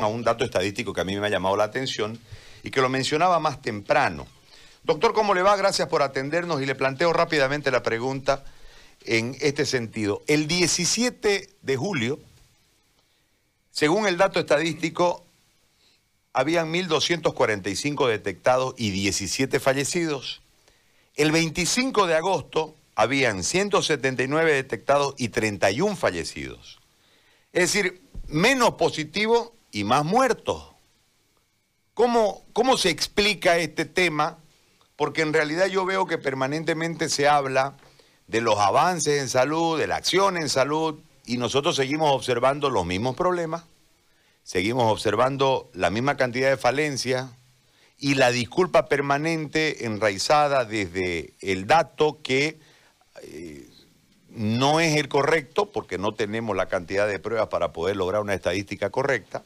a un dato estadístico que a mí me ha llamado la atención y que lo mencionaba más temprano. Doctor, ¿cómo le va? Gracias por atendernos y le planteo rápidamente la pregunta en este sentido. El 17 de julio, según el dato estadístico, habían 1.245 detectados y 17 fallecidos. El 25 de agosto habían 179 detectados y 31 fallecidos. Es decir, menos positivos y más muertos. ¿Cómo, ¿Cómo se explica este tema? Porque en realidad yo veo que permanentemente se habla de los avances en salud, de la acción en salud, y nosotros seguimos observando los mismos problemas, seguimos observando la misma cantidad de falencias y la disculpa permanente enraizada desde el dato que eh, no es el correcto, porque no tenemos la cantidad de pruebas para poder lograr una estadística correcta.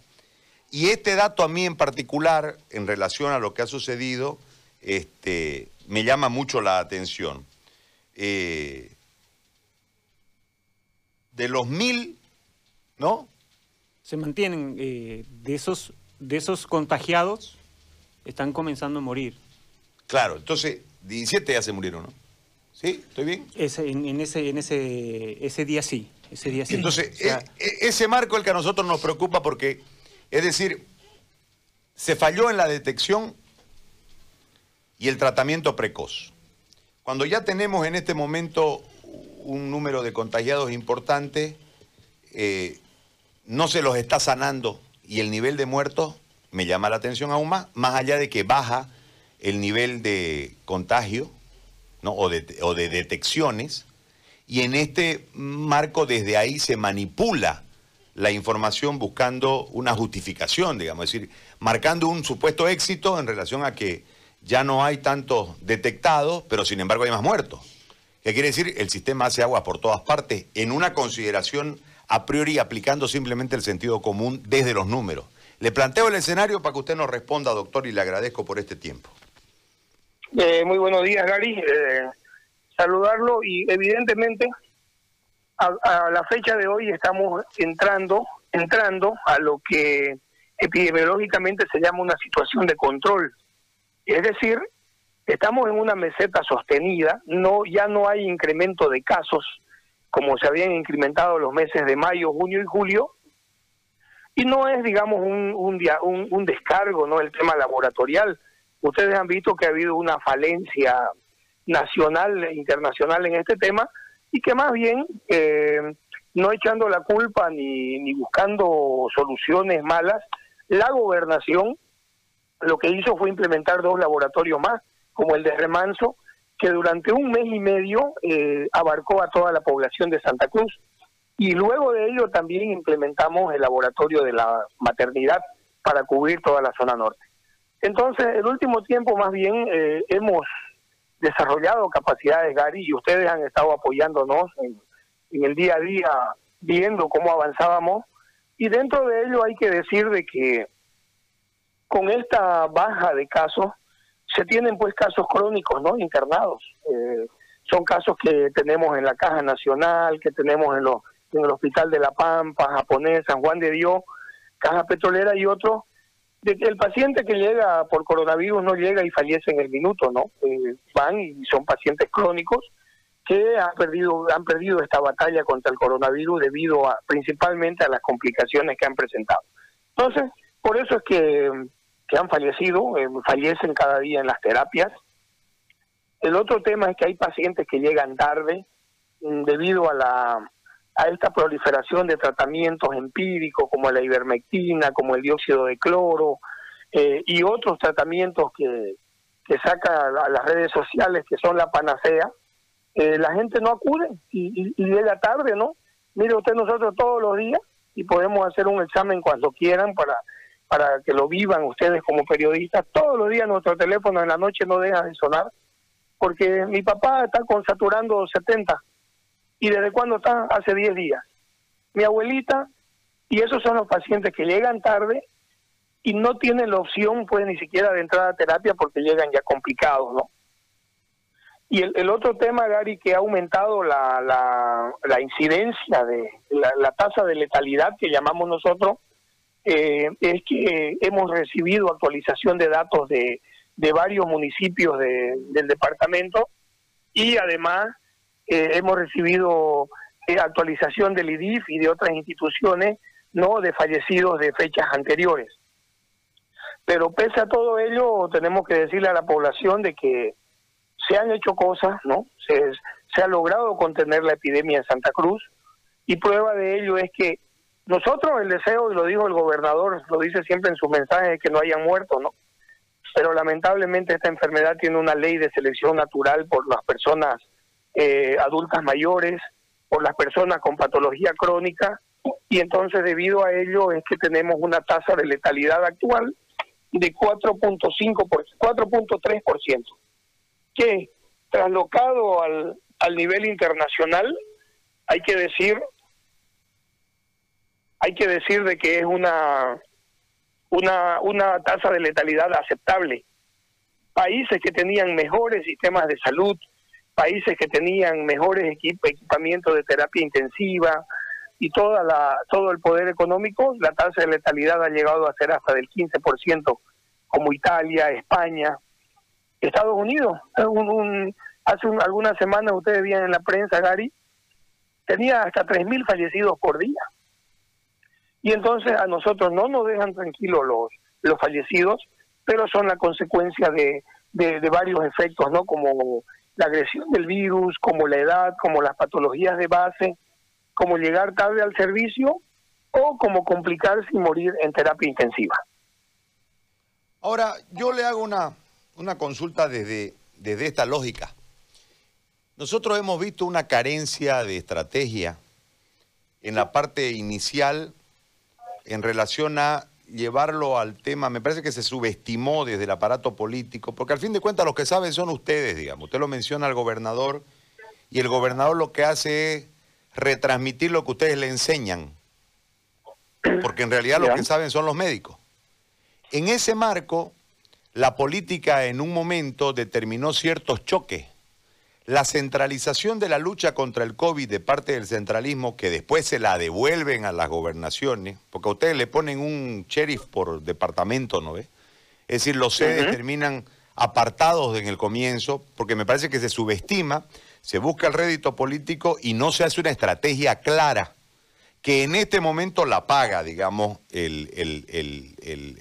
Y este dato a mí en particular, en relación a lo que ha sucedido, este, me llama mucho la atención. Eh, de los mil, ¿no? Se mantienen, eh, de, esos, de esos contagiados, están comenzando a morir. Claro, entonces 17 ya se murieron, ¿no? ¿Sí? ¿Estoy bien? Ese, en, ese, en ese, ese día sí, ese día sí. Entonces, e, e, ese marco es el que a nosotros nos preocupa porque, es decir, se falló en la detección y el tratamiento precoz. Cuando ya tenemos en este momento un número de contagiados importante, eh, no se los está sanando y el nivel de muertos me llama la atención aún más, más allá de que baja el nivel de contagio o, de, detecciones, y en este marco desde ahí se manipula la información buscando una justificación, digamos, es decir, marcando un supuesto éxito en relación a que ya no hay tantos detectados, pero sin embargo hay más muertos. ¿Qué quiere decir? El sistema hace agua por todas partes en una consideración a priori aplicando simplemente el sentido común desde los números. Le planteo el escenario para que usted nos responda, doctor, y le agradezco por este tiempo. Eh, muy buenos días, Gary. Eh, saludarlo y evidentemente a, la fecha de hoy estamos entrando, entrando a lo que epidemiológicamente se llama una situación de control. Es decir, estamos en una meseta sostenida, no ya no hay incremento de casos como se habían incrementado los meses de mayo, junio y julio, y no es, digamos, un, un, un, un descargo, no el tema laboratorial, Ustedes han visto que ha habido una falencia nacional e internacional en este tema y que más bien, eh, no echando la culpa ni, ni buscando soluciones malas, la gobernación lo que hizo fue implementar dos laboratorios más, como el de Remanso, que durante un mes y medio eh, abarcó a toda la población de Santa Cruz. Y luego de ello también implementamos el laboratorio de la maternidad para cubrir toda la zona norte. Entonces, el último tiempo más bien eh, hemos desarrollado capacidades, Gary, y ustedes han estado apoyándonos en, el día a día, viendo cómo avanzábamos. Y dentro de ello hay que decir de que con esta baja de casos, se tienen pues casos crónicos, ¿no? Internados. Eh, son casos que tenemos en la Caja Nacional, que tenemos en, los, en el Hospital de La Pampa, Japonés, San Juan de Dios, Caja Petrolera y otros el paciente que llega por coronavirus no llega y fallece en el minuto, ¿no? Eh, van y son pacientes crónicos que han perdido han perdido esta batalla contra el coronavirus debido a principalmente a las complicaciones que han presentado. Entonces, por eso es que, que han fallecido, eh, fallecen cada día en las terapias. El otro tema es que hay pacientes que llegan tarde mm, debido a la a esta proliferación de tratamientos empíricos como la ivermectina, como el dióxido de cloro eh, y otros tratamientos que, que saca a las redes sociales que son la panacea, eh, la gente no acude y, y, llega tarde, ¿no? Mire usted, nosotros todos los días y podemos hacer un examen cuando quieran para, para que lo vivan ustedes como periodistas. Todos los días nuestro teléfono en la noche no deja de sonar porque mi papá está con saturando 70 ¿Y desde cuándo está? Hace 10 días. Mi abuelita, y esos son los pacientes que llegan tarde y no tienen la opción, pues, ni siquiera de entrar a terapia porque llegan ya complicados, ¿no? Y el, otro tema, Gary, que ha aumentado la, la, incidencia de la, tasa de letalidad que llamamos nosotros, eh, es que hemos recibido actualización de datos de, de varios municipios del departamento y además eh, hemos recibido eh, actualización del IDIF y de otras instituciones no de fallecidos de fechas anteriores. Pero pese a todo ello, tenemos que decirle a la población de que se han hecho cosas, ¿no? Se, se ha logrado contener la epidemia en Santa Cruz y prueba de ello es que nosotros el deseo, y lo dijo el gobernador, lo dice siempre en su mensaje, que no hayan muerto, ¿no? Pero lamentablemente esta enfermedad tiene una ley de selección natural por las personas eh, adultas mayores, por las personas con patología crónica, y entonces debido a ello es que tenemos una tasa de letalidad actual de 4.5 por 4.3%, que traslocado al, al nivel internacional, hay que decir hay que decir de que es una, una, una tasa de letalidad aceptable. Países que tenían mejores sistemas de salud, países que tenían mejores equipamientos de terapia intensiva y toda la, todo el poder económico, la tasa de letalidad ha llegado a ser hasta del 15%, como Italia, España, Estados Unidos. hace algunas semanas ustedes veían en la prensa, Gary, tenía hasta 3.000 fallecidos por día. Y entonces a nosotros no nos dejan tranquilos los, los fallecidos, pero son la consecuencia de, de, varios efectos, ¿no? Como la agresión del virus, como la edad, como las patologías de base, como llegar tarde al servicio o como complicarse y morir en terapia intensiva. Ahora, yo le hago una, una consulta desde, desde esta lógica. Nosotros hemos visto una carencia de estrategia en la parte inicial en relación a llevarlo al tema, me parece que se subestimó desde el aparato político, porque al fin de cuentas los que saben son ustedes, digamos. Usted lo menciona al gobernador y el gobernador lo que hace es retransmitir lo que ustedes le enseñan, porque en realidad los que saben son los médicos. En ese marco, la política en un momento determinó ciertos choques la centralización de la lucha contra el COVID de parte del centralismo, que después se la devuelven a las gobernaciones, porque a ustedes le ponen un sheriff por departamento, ¿no ve? Es decir, los sedes terminan apartados en el comienzo, porque me parece que se subestima, se busca el rédito político y no se hace una estrategia clara, que en este momento la paga, digamos, el,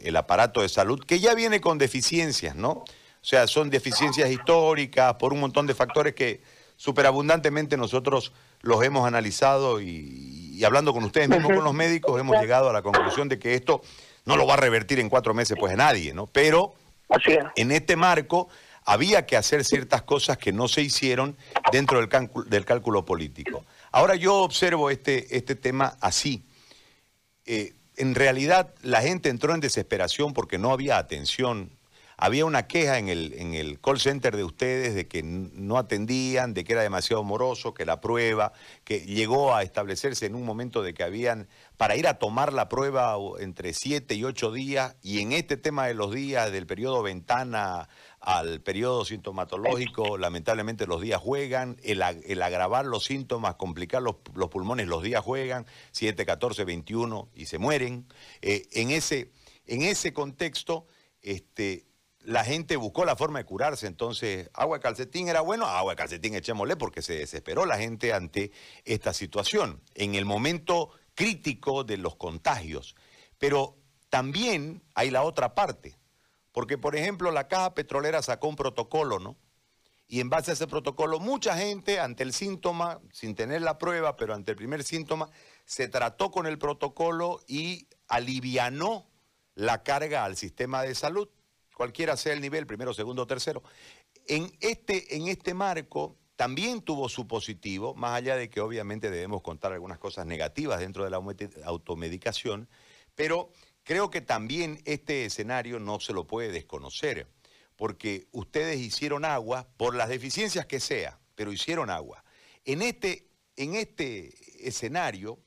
el aparato de salud, que ya viene con deficiencias, ¿no? O sea, son deficiencias históricas por un montón de factores que superabundantemente nosotros los hemos analizado y, hablando con ustedes mismos, con los médicos, hemos llegado a la conclusión de que esto no lo va a revertir en cuatro meses pues a nadie, ¿no? Pero en este marco había que hacer ciertas cosas que no se hicieron dentro del, cálculo, del cálculo político. Ahora yo observo este, este tema así. Eh, en realidad la gente entró en desesperación porque no había atención había una queja en el, en el call center de ustedes de que no atendían, de que era demasiado moroso, que la prueba, que llegó a establecerse en un momento de que habían, para ir a tomar la prueba entre siete y ocho días, y en este tema de los días, del periodo ventana al periodo sintomatológico, lamentablemente los días juegan, el, agravar los síntomas, complicar los, pulmones, los días juegan, 7, 14, 21 y se mueren. Eh, en, ese, en ese contexto, este, la gente buscó la forma de curarse. Entonces, agua de calcetín era bueno, agua de calcetín echémosle porque se desesperó la gente ante esta situación, en el momento crítico de los contagios. Pero también hay la otra parte, porque por ejemplo la caja petrolera sacó un protocolo, ¿no? Y en base a ese protocolo, mucha gente ante el síntoma, sin tener la prueba, pero ante el primer síntoma, se trató con el protocolo y alivianó la carga al sistema de salud cualquiera sea el nivel, primero, segundo, tercero. En este, en este marco también tuvo su positivo, más allá de que obviamente debemos contar algunas cosas negativas dentro de la automedicación, pero creo que también este escenario no se lo puede desconocer, porque ustedes hicieron agua por las deficiencias que sea, pero hicieron agua. En este, en este escenario,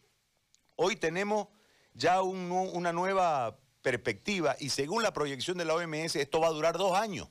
hoy tenemos ya una nueva perspectiva y según la proyección de la OMS, esto va a durar dos años.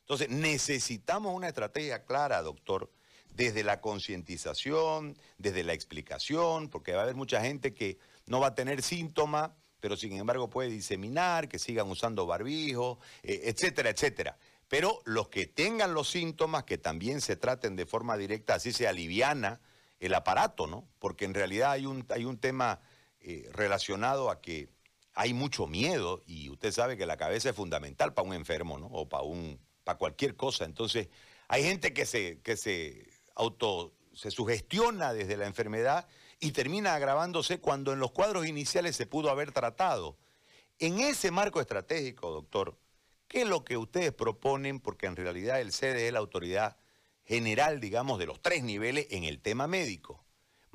Entonces, necesitamos una estrategia clara, doctor, desde la concientización, desde la explicación, porque va a haber mucha gente que no va a tener síntomas, pero sin embargo puede diseminar, que sigan usando barbijo, eh, etcétera, etcétera. Pero los que tengan los síntomas, que también se traten de forma directa, así se aliviana el aparato, ¿no? Porque en realidad hay un, hay un tema eh, relacionado a que hay mucho miedo y usted sabe que la cabeza es fundamental para un enfermo, ¿no? O para un para cualquier cosa. Entonces, hay gente que se que se auto se sugestiona desde la enfermedad y termina agravándose cuando en los cuadros iniciales se pudo haber tratado. En ese marco estratégico, doctor, ¿qué es lo que ustedes proponen? Porque en realidad el CDE es la autoridad general, digamos, de los tres niveles en el tema médico.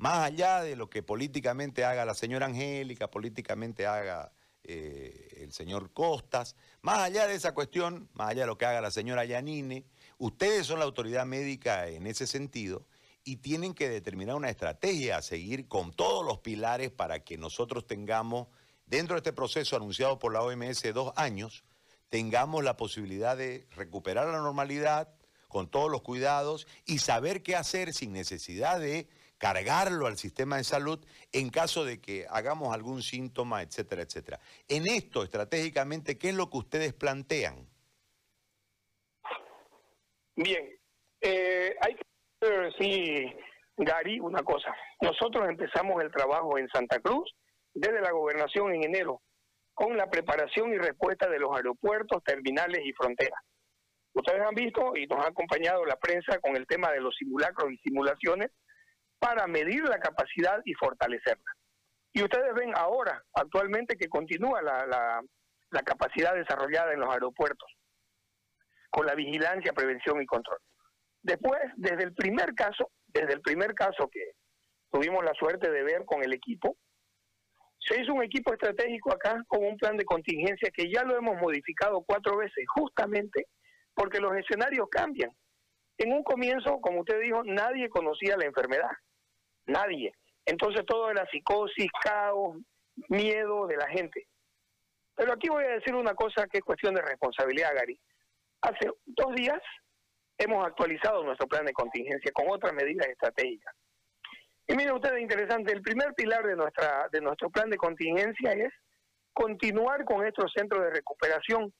Más allá de lo que políticamente haga la señora Angélica, políticamente haga eh, el señor Costas, más allá de esa cuestión, más allá de lo que haga la señora Yanine, ustedes son la autoridad médica en ese sentido y tienen que determinar una estrategia a seguir con todos los pilares para que nosotros tengamos, dentro de este proceso anunciado por la OMS dos años, tengamos la posibilidad de recuperar la normalidad con todos los cuidados y saber qué hacer sin necesidad de cargarlo al sistema de salud en caso de que hagamos algún síntoma, etcétera, etcétera. En esto, estratégicamente, ¿qué es lo que ustedes plantean? Bien, eh, hay que Sí, Gary, una cosa. Nosotros empezamos el trabajo en Santa Cruz desde la gobernación en enero, con la preparación y respuesta de los aeropuertos, terminales y fronteras. Ustedes han visto y nos ha acompañado la prensa con el tema de los simulacros y simulaciones para medir la capacidad y fortalecerla. Y ustedes ven ahora, actualmente, que continúa la, la, capacidad desarrollada en los aeropuertos, con la vigilancia, prevención y control. Después, desde el primer caso, desde el primer caso que tuvimos la suerte de ver con el equipo, se hizo un equipo estratégico acá con un plan de contingencia que ya lo hemos modificado cuatro veces, justamente porque los escenarios cambian. En un comienzo, como usted dijo, nadie conocía la enfermedad, nadie. Entonces todo era psicosis, caos, miedo de la gente. Pero aquí voy a decir una cosa que es cuestión de responsabilidad, Gary. Hace dos días hemos actualizado nuestro plan de contingencia con otras medidas estratégicas. Y miren ustedes, interesante, el primer pilar de, nuestra, de nuestro plan de contingencia es continuar con estos centros de recuperación,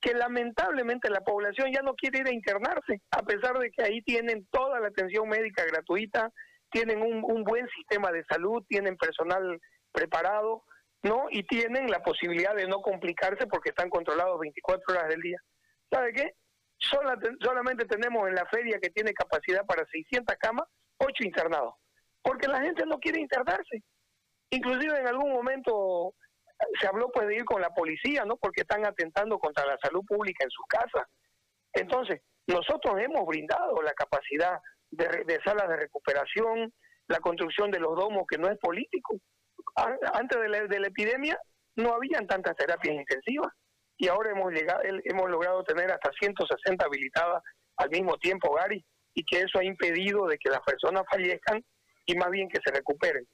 que lamentablemente la población ya no quiere ir a internarse, a pesar de que ahí tienen toda la atención médica gratuita, tienen un, buen sistema de salud, tienen personal preparado, ¿no? Y tienen la posibilidad de no complicarse porque están controlados 24 horas del día. ¿Sabe qué? solamente tenemos en la feria que tiene capacidad para 600 camas, 8 internados, porque la gente no quiere internarse. Inclusive en algún momento se habló pues de ir con la policía, ¿no? Porque están atentando contra la salud pública en sus casas. Entonces, nosotros hemos brindado la capacidad de, salas de recuperación, la construcción de los domos que no es político. Antes de la, de la epidemia no habían tantas terapias intensivas y ahora hemos llegado, hemos logrado tener hasta 160 habilitadas al mismo tiempo, Gary, y que eso ha impedido de que las personas fallezcan y más bien que se recuperen.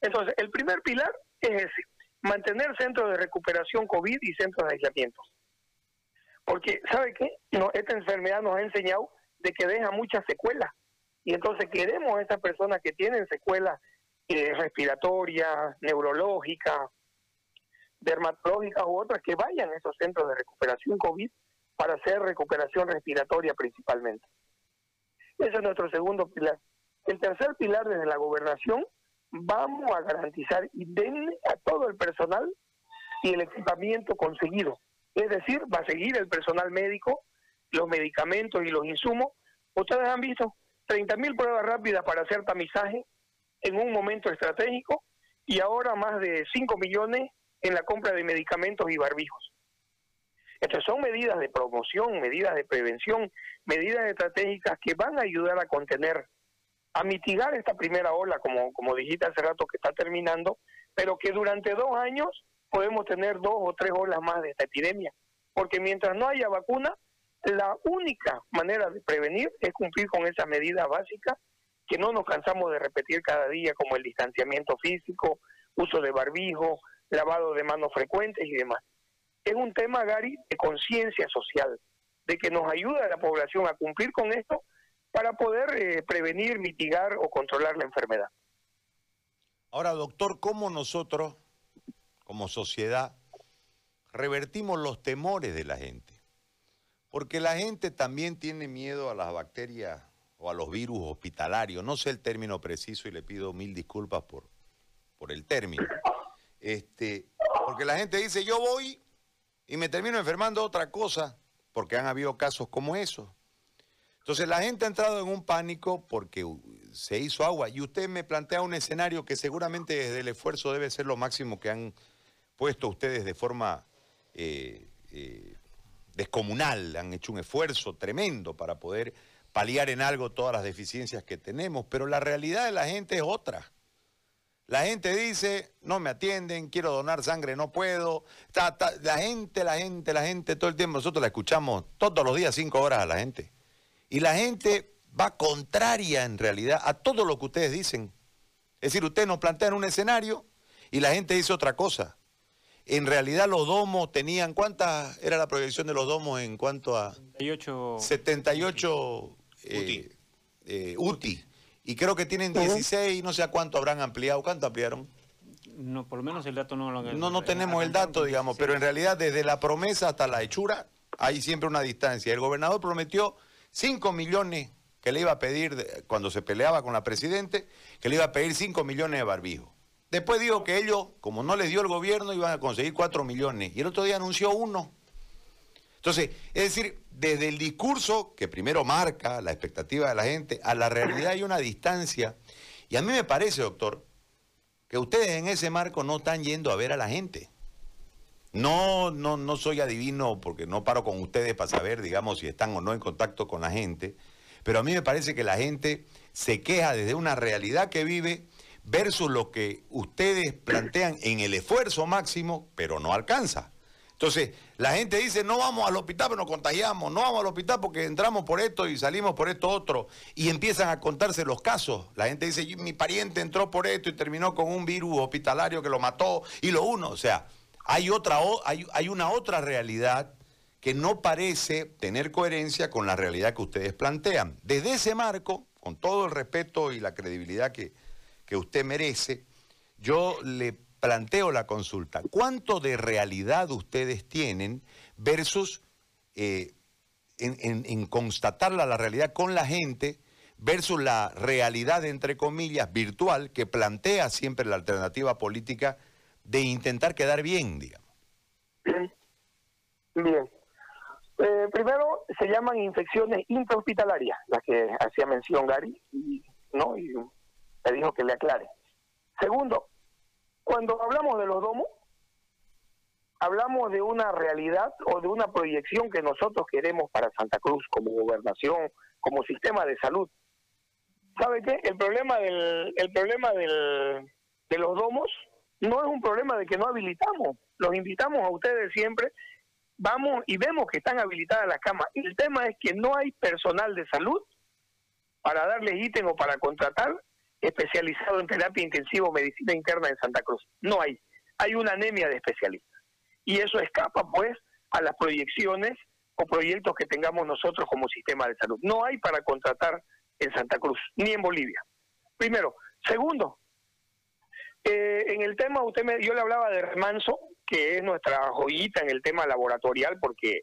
Entonces, el primer pilar es ese, mantener centros de recuperación COVID y centros de aislamiento. Porque, ¿sabe qué? No, esta enfermedad nos ha enseñado de que deja muchas secuelas. Y entonces queremos a estas personas que tienen secuelas eh, respiratorias, neurológicas, dermatológicas u otras que vayan a esos centros de recuperación COVID para hacer recuperación respiratoria principalmente. Ese es nuestro segundo pilar. El tercer pilar desde la gobernación, vamos a garantizar y denle a todo el personal y el equipamiento conseguido. Es decir, va a seguir el personal médico, los medicamentos y los insumos. Ustedes han visto 30.000 pruebas rápidas para hacer tamizaje en un momento estratégico y ahora más de 5 millones en la compra de medicamentos y barbijos. Estas son medidas de promoción, medidas de prevención, medidas estratégicas que van a ayudar a contener, a mitigar esta primera ola, como, como dijiste hace rato que está terminando, pero que durante dos años podemos tener dos o tres olas más de esta epidemia. Porque mientras no haya vacuna, la única manera de prevenir es cumplir con esas medidas básicas que no nos cansamos de repetir cada día, como el distanciamiento físico, uso de barbijo, lavado de manos frecuentes y demás. Es un tema, Gary, de conciencia social, de que nos ayuda a la población a cumplir con esto para poder eh, prevenir, mitigar o controlar la enfermedad. Ahora, doctor, ¿cómo nosotros, como sociedad, revertimos los temores de la gente. Porque la gente también tiene miedo a las bacterias o a los virus hospitalarios. No sé el término preciso y le pido mil disculpas por, por el término. Este, porque la gente dice, yo voy y me termino enfermando otra cosa, porque han habido casos como esos. Entonces la gente ha entrado en un pánico porque se hizo agua y usted me plantea un escenario que seguramente desde el esfuerzo debe ser lo máximo que han puesto ustedes de forma eh, eh, descomunal, han hecho un esfuerzo tremendo para poder paliar en algo todas las deficiencias que tenemos, pero la realidad de la gente es otra. La gente dice, no me atienden, quiero donar sangre, no puedo. la gente, la gente, la gente, todo el tiempo nosotros la escuchamos todos los días, cinco horas a la gente. Y la gente va contraria en realidad a todo lo que ustedes dicen. Es decir, ustedes nos plantean un escenario y la gente dice otra cosa. En realidad los domos tenían, ¿cuánta era la proyección de los domos en cuanto a... 78... 78 UTI. Y creo que tienen 16, no sé a cuánto habrán ampliado. ¿Cuánto ampliaron? No, por lo menos el dato no lo No, no tenemos el dato, digamos, pero en realidad desde la promesa hasta la hechura hay siempre una distancia. El gobernador prometió 5 millones que le iba a pedir cuando se peleaba con la presidente, que le iba a pedir 5 millones de barbijos. Después dijo que ellos, como no les dio el gobierno, iban a conseguir 4 millones. Y el otro día anunció uno. Entonces, es decir, desde el discurso que primero marca la expectativa de la gente, a la realidad hay una distancia. Y a mí me parece, doctor, que ustedes en ese marco no están yendo a ver a la gente. No, no, no soy adivino porque no paro con ustedes para saber, digamos, si están o no en contacto con la gente, pero a mí me parece que la gente se queja desde una realidad que vive versus lo que ustedes plantean en el esfuerzo máximo, pero no alcanza. Entonces, la gente dice, no vamos al hospital, pero nos contagiamos, no vamos al hospital porque entramos por esto y salimos por esto otro, y empiezan a contarse los casos. La gente dice, mi pariente entró por esto y terminó con un virus hospitalario que lo mató, y lo uno. O sea, hay, otra, hay, una otra realidad que no parece tener coherencia con la realidad que ustedes plantean. Desde ese marco, con todo el respeto y la credibilidad que, que usted merece, yo le planteo la consulta. ¿Cuánto de realidad ustedes tienen versus eh, en, constatarla la realidad con la gente versus la realidad, entre comillas, virtual que plantea siempre la alternativa política de intentar quedar bien, digamos? Bien. Eh, primero, se llaman infecciones intrahospitalarias, las que hacía mención Gary, y, ¿no? y me dijo que le aclare. Segundo, cuando hablamos de los domos, hablamos de una realidad o de una proyección que nosotros queremos para Santa Cruz como gobernación, como sistema de salud. ¿Sabe qué? El problema del el problema de los domos no es un problema de que no habilitamos. Los invitamos a ustedes siempre. Vamos y vemos que están habilitadas las camas. El tema es que no hay personal de salud para darles ítem o para contratar especializado en terapia intensiva o medicina interna en Santa Cruz. No hay. Hay una anemia de especialistas. Y eso escapa, pues, a las proyecciones o proyectos que tengamos nosotros como sistema de salud. No hay para contratar en Santa Cruz, ni en Bolivia. Primero. Segundo, eh, en el tema, usted me, yo le hablaba de Remanso, que es nuestra joyita en el tema laboratorial, porque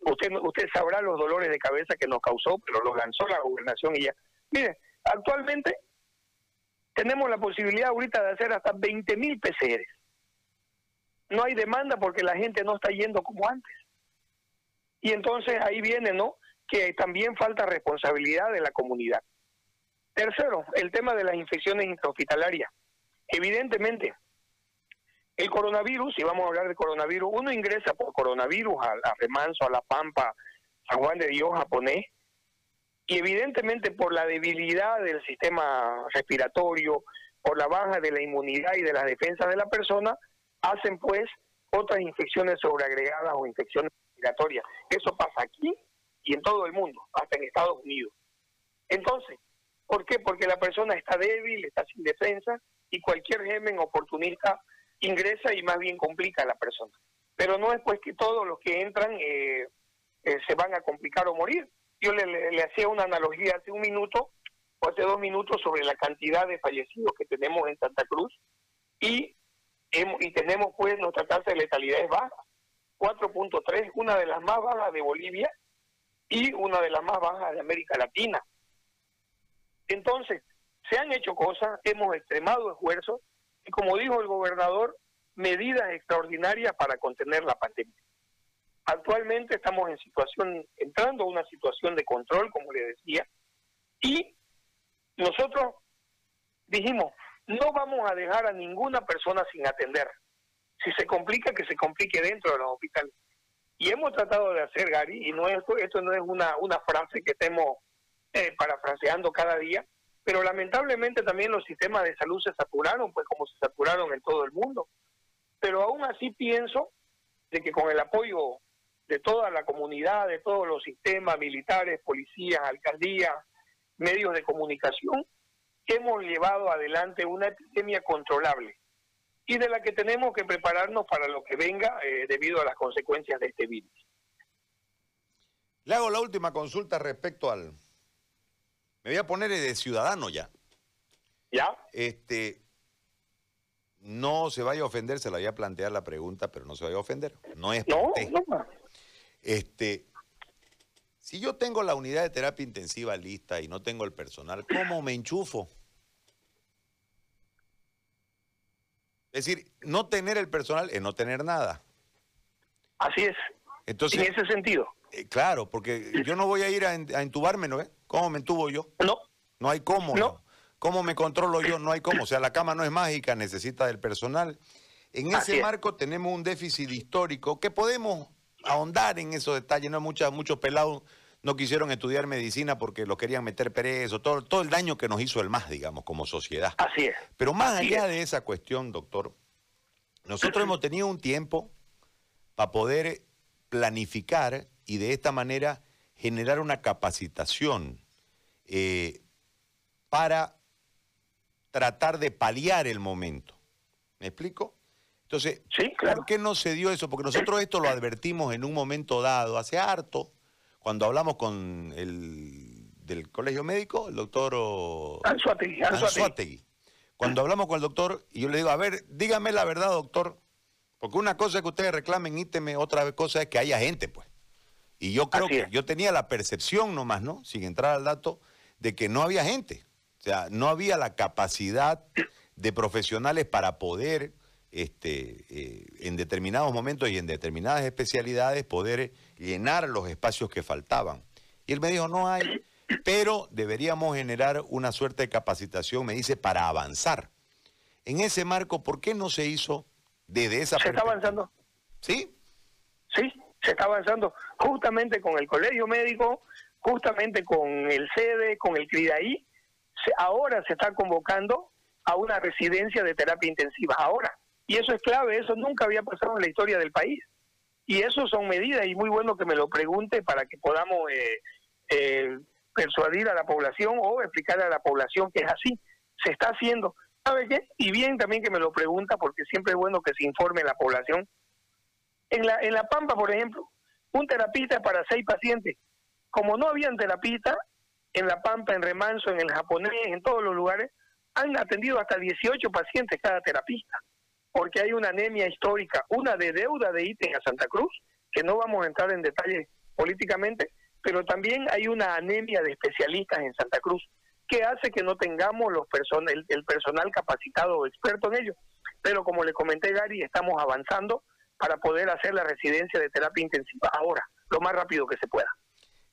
usted, usted sabrá los dolores de cabeza que nos causó, pero los lanzó la gobernación y ya. Mire, actualmente tenemos la posibilidad ahorita de hacer hasta 20.000 mil PCR. No hay demanda porque la gente no está yendo como antes. Y entonces ahí viene, ¿no? Que también falta responsabilidad de la comunidad. Tercero, el tema de las infecciones intrahospitalarias. Evidentemente, el coronavirus, si vamos a hablar de coronavirus, uno ingresa por coronavirus a, a Remanso, a La Pampa, San Juan de Dios japonés, y evidentemente por la debilidad del sistema respiratorio, por la baja de la inmunidad y de las defensas de la persona, hacen pues otras infecciones sobreagregadas o infecciones respiratorias. Eso pasa aquí y en todo el mundo, hasta en Estados Unidos. Entonces, ¿por qué? Porque la persona está débil, está sin defensa y cualquier germen oportunista ingresa y más bien complica a la persona. Pero no es pues que todos los que entran eh, eh, se van a complicar o morir, yo le, hacía una analogía hace un minuto o hace dos minutos sobre la cantidad de fallecidos que tenemos en Santa Cruz y tenemos pues nuestra tasa de letalidad es baja, 4.3, una de las más bajas de Bolivia y una de las más bajas de América Latina. Entonces, se han hecho cosas, hemos extremado esfuerzos y como dijo el gobernador, medidas extraordinarias para contener la pandemia. Actualmente estamos en situación, entrando a una situación de control, como le decía, y nosotros dijimos, no vamos a dejar a ninguna persona sin atender. Si se complica, que se complique dentro de los hospitales. Y hemos tratado de hacer, Gary, y no esto, esto no es una, una frase que estemos eh, parafraseando cada día, pero lamentablemente también los sistemas de salud se saturaron, pues como se saturaron en todo el mundo. Pero aún así pienso de que con el apoyo de toda la comunidad, de todos los sistemas militares, policías, alcaldías, medios de comunicación, hemos llevado adelante una epidemia controlable y de la que tenemos que prepararnos para lo que venga eh, debido a las consecuencias de este virus. Le hago la última consulta respecto al... Me voy a poner de ciudadano ya. ¿Ya? Este, no se vaya a ofender, se la voy a plantear la pregunta, pero no se vaya a ofender. No es no, no. Este, si yo tengo la unidad de terapia intensiva lista y no tengo el personal, ¿cómo me enchufo? Es decir, no tener el personal es no tener nada. Así es. Entonces, en ese sentido. Eh, claro, porque yo no voy a ir a, entubarme, ¿no? ¿Cómo me entubo yo? No. No hay cómo. No. ¿Cómo me controlo yo? No hay cómo. O sea, la cama no es mágica, necesita del personal. En ese marco tenemos un déficit histórico que podemos ahondar en esos detalles. No muchas, muchos pelados no quisieron estudiar medicina porque lo querían meter preso, todo, todo el daño que nos hizo el MAS, digamos, como sociedad. Así es. Pero más allá de esa cuestión, doctor, nosotros hemos tenido un tiempo para poder planificar y de esta manera generar una capacitación eh, para tratar de paliar el momento. ¿Me explico? Entonces, ¿por qué no se dio eso? Porque nosotros esto lo advertimos en un momento dado, hace harto, cuando hablamos con el del colegio médico, el doctor Anzuategui, Cuando hablamos con el doctor, y yo le digo, a ver, dígame la verdad, doctor, porque una cosa es que ustedes reclamen íteme, otra cosa es que haya gente, pues. Y yo creo que yo tenía la percepción nomás, ¿no? Sin entrar al dato, de que no había gente. O sea, no había la capacidad de profesionales para poder este, eh, en determinados momentos y en determinadas especialidades poder llenar los espacios que faltaban. Y él me dijo, no hay, pero deberíamos generar una suerte de capacitación, me dice, para avanzar. En ese marco, ¿por qué no se hizo desde esa... Se está avanzando. ¿Sí? Sí, se está avanzando justamente con el colegio médico, justamente con el sede, con el CRIDAI. ahora se está convocando a una residencia de terapia intensiva, ahora. Y eso es clave, eso nunca había pasado en la historia del país. Y eso son medidas, y muy bueno que me lo pregunte para que podamos eh, eh, persuadir a la población o explicar a la población que es así. Se está haciendo. ¿Sabe qué? Y bien también que me lo pregunta, porque siempre es bueno que se informe la población. En la, en la Pampa, por ejemplo, un terapista para seis pacientes. Como no habían terapista, en La Pampa, en Remanso, en el japonés, en todos los lugares, han atendido hasta 18 pacientes cada terapista porque hay una anemia histórica, una de deuda de ítem a Santa Cruz, que no vamos a entrar en detalle políticamente, pero también hay una anemia de especialistas en Santa Cruz, que hace que no tengamos los person el, personal capacitado o experto en ello. Pero como le comenté, Gary, estamos avanzando para poder hacer la residencia de terapia intensiva ahora, lo más rápido que se pueda.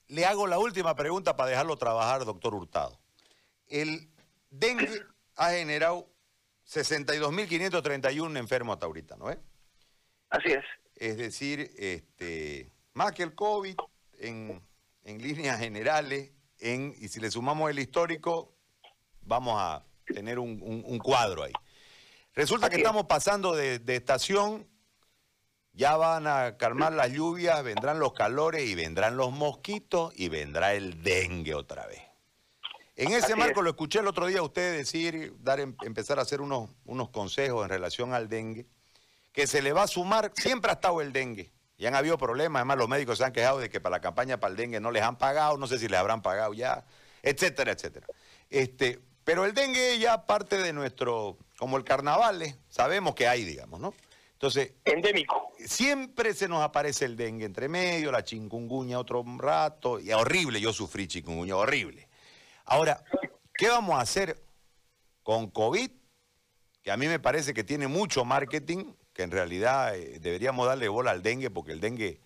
Le hago la última pregunta para dejarlo trabajar, doctor Hurtado. El dengue ha generado 62.531 enfermos hasta ahorita, ¿no es? Así es. Es decir, este, más que el COVID en, líneas generales, en, y si le sumamos el histórico, vamos a tener un, cuadro ahí. Resulta que estamos pasando de, de, estación, ya van a calmar las lluvias, vendrán los calores y vendrán los mosquitos y vendrá el dengue otra vez. En ese marco lo escuché el otro día a usted decir, dar, em, empezar a hacer unos, unos consejos en relación al dengue, que se le va a sumar, siempre ha estado el dengue, y han habido problemas, además los médicos se han quejado de que para la campaña para el dengue no les han pagado, no sé si les habrán pagado ya, etcétera, etcétera. Este, Pero el dengue ya parte de nuestro, como el carnaval, ¿eh? sabemos que hay, digamos, ¿no? Entonces, endémico. Siempre se nos aparece el dengue entre medio, la chingunguña otro rato, y horrible, yo sufrí chikungunya, horrible. Ahora, ¿qué vamos a hacer con COVID? Que a mí me parece que tiene mucho marketing, que en realidad eh, deberíamos darle bola al dengue, porque el dengue,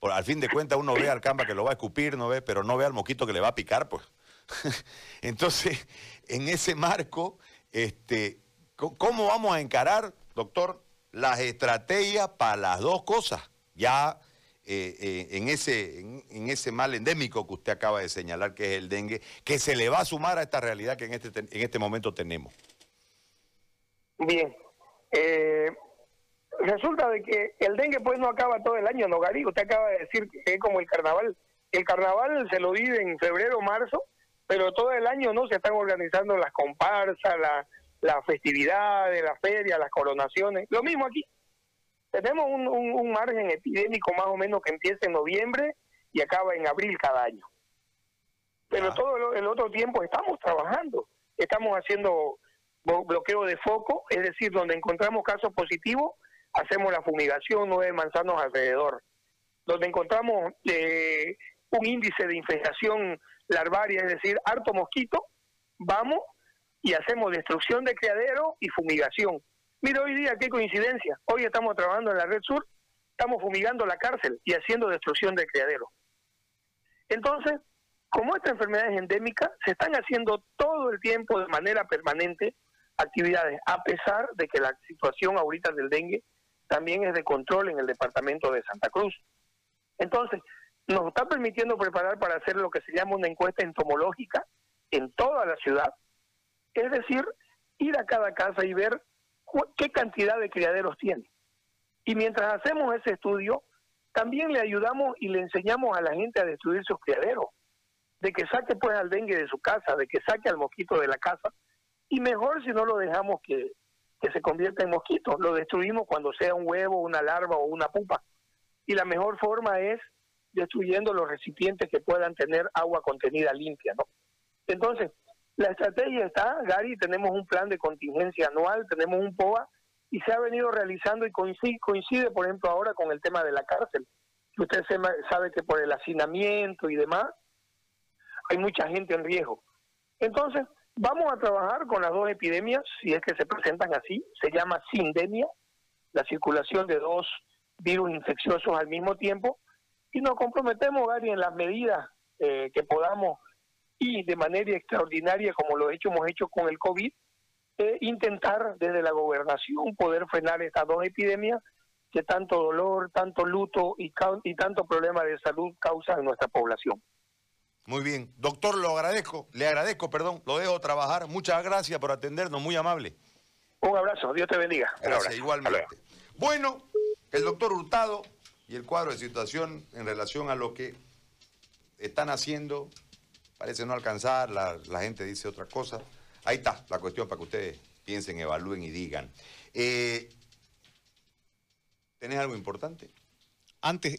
por, al fin de cuentas, uno ve al camba que lo va a escupir, no ve, pero no ve al mosquito que le va a picar, pues. Entonces, en ese marco, este, ¿cómo vamos a encarar, doctor, las estrategias para las dos cosas? Ya eh, eh, en, ese, en, ese mal endémico que usted acaba de señalar, que es el dengue, que se le va a sumar a esta realidad que en este, en este momento tenemos. Bien. Eh, resulta de que el dengue pues no acaba todo el año, ¿no, Gary? Usted acaba de decir que es como el carnaval. El carnaval se lo vive en febrero, marzo, pero todo el año no se están organizando las comparsas, las la festividades, las ferias, las coronaciones. Lo mismo aquí. Tenemos un, un, margen epidémico más o menos que empieza en noviembre y acaba en abril cada año. Pero todo el, otro tiempo estamos trabajando, estamos haciendo bloqueo de foco, es decir, donde encontramos casos positivos, hacemos la fumigación nueve manzanos alrededor. Donde encontramos eh, un índice de infestación larvaria, es decir, harto mosquito, vamos y hacemos destrucción de criadero y fumigación. Mira, hoy día qué coincidencia. Hoy estamos trabajando en la Red Sur, estamos fumigando la cárcel y haciendo destrucción de criadero. Entonces, como esta enfermedad es endémica, se están haciendo todo el tiempo de manera permanente actividades, a pesar de que la situación ahorita del dengue también es de control en el departamento de Santa Cruz. Entonces, nos está permitiendo preparar para hacer lo que se llama una encuesta entomológica en toda la ciudad, es decir, ir a cada casa y ver qué cantidad de criaderos tiene. Y mientras hacemos ese estudio, también le ayudamos y le enseñamos a la gente a destruir sus criaderos, de que saque pues al dengue de su casa, de que saque al mosquito de la casa, y mejor si no lo dejamos que, que se convierta en mosquito, lo destruimos cuando sea un huevo, una larva o una pupa. Y la mejor forma es destruyendo los recipientes que puedan tener agua contenida limpia, ¿no? Entonces, la estrategia está, Gary, tenemos un plan de contingencia anual, tenemos un POA y se ha venido realizando y coincide, coincide por ejemplo, ahora con el tema de la cárcel. Usted sabe que por el hacinamiento y demás hay mucha gente en riesgo. Entonces, vamos a trabajar con las dos epidemias, si es que se presentan así, se llama sindemia, la circulación de dos virus infecciosos al mismo tiempo, y nos comprometemos, Gary, en las medidas eh, que podamos y de manera extraordinaria, como lo hecho, hemos hecho con el COVID, eh, intentar desde la gobernación poder frenar estas dos epidemias que tanto dolor, tanto luto y, y tanto problema de salud causan en nuestra población. Muy bien. Doctor, lo agradezco, le agradezco, perdón, lo dejo trabajar. Muchas gracias por atendernos, muy amable. Un abrazo, Dios te bendiga. Gracias, igualmente. Bueno, el doctor Hurtado y el cuadro de situación en relación a lo que están haciendo parece no alcanzar, la, gente dice otra cosa. Ahí está la cuestión para que ustedes piensen, evalúen y digan. Eh, ¿Tenés algo importante? Antes.